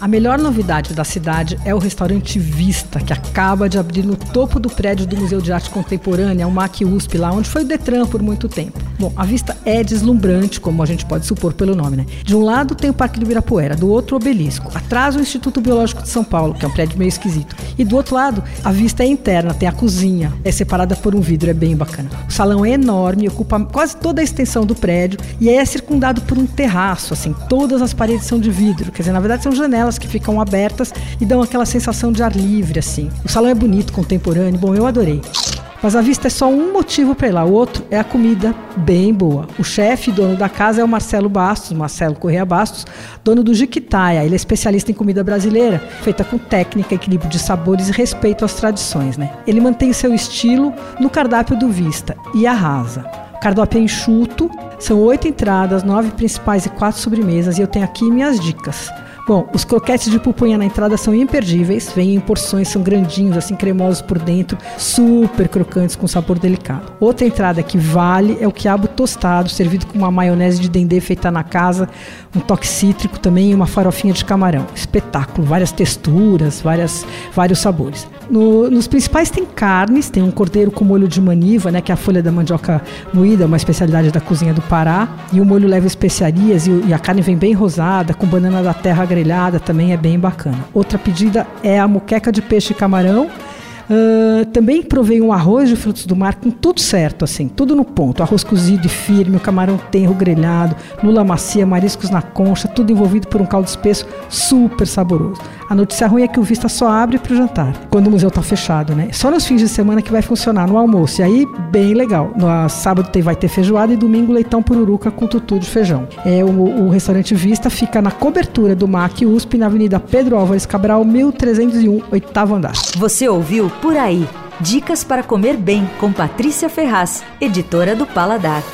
A melhor novidade da cidade é o restaurante Vista, que acaba de abrir no topo do prédio do Museu de Arte Contemporânea, o MAC USP, lá onde foi o Detran por muito tempo. Bom, a vista é deslumbrante, como a gente pode supor pelo nome, né? De um lado tem o Parque do Ibirapuera, do outro o Obelisco. Atrás o Instituto Biológico de São Paulo, que é um prédio meio esquisito. E do outro lado, a vista é interna, tem a cozinha, é separada por um vidro, é bem bacana. O salão é enorme, ocupa quase toda a extensão do prédio e é circundado por um terraço, assim, todas as paredes são de vidro, quer dizer, na verdade são janelas janelas que ficam abertas e dão aquela sensação de ar livre, assim. O salão é bonito, contemporâneo, bom, eu adorei. Mas a vista é só um motivo para ir lá. O outro é a comida bem boa. O chefe, dono da casa, é o Marcelo Bastos, Marcelo Correia Bastos, dono do Jiquitaia. Ele é especialista em comida brasileira, feita com técnica, equilíbrio de sabores e respeito às tradições. Né? Ele mantém seu estilo no cardápio do Vista e arrasa. O cardápio é enxuto, são oito entradas, nove principais e quatro sobremesas, e eu tenho aqui minhas dicas. Bom, os croquetes de pupunha na entrada são imperdíveis, vêm em porções, são grandinhos, assim cremosos por dentro, super crocantes com sabor delicado. Outra entrada que vale é o quiabo tostado, servido com uma maionese de dendê feita na casa, um toque cítrico também e uma farofinha de camarão. Espetáculo, várias texturas, várias, vários sabores. No, nos principais tem carnes, tem um cordeiro com molho de maniva, né, que é a folha da mandioca moída, uma especialidade da cozinha do Pará, e o molho leva especiarias e, e a carne vem bem rosada, com banana da terra grelhada, também é bem bacana. Outra pedida é a moqueca de peixe e camarão, Uh, também provei um arroz de frutos do mar com tudo certo, assim, tudo no ponto. Arroz cozido e firme, o camarão tenro grelhado, lula macia, mariscos na concha, tudo envolvido por um caldo espesso super saboroso. A notícia ruim é que o Vista só abre para o jantar, quando o museu está fechado, né? Só nos fins de semana que vai funcionar no almoço. E aí, bem legal. No sábado tem, vai ter feijoada e domingo leitão pururuca com tutu de feijão. É, o, o restaurante Vista fica na cobertura do MAC USP, na Avenida Pedro Álvares Cabral, 1301, oitavo andar. Você ouviu Por Aí. Dicas para comer bem com Patrícia Ferraz, editora do Paladar.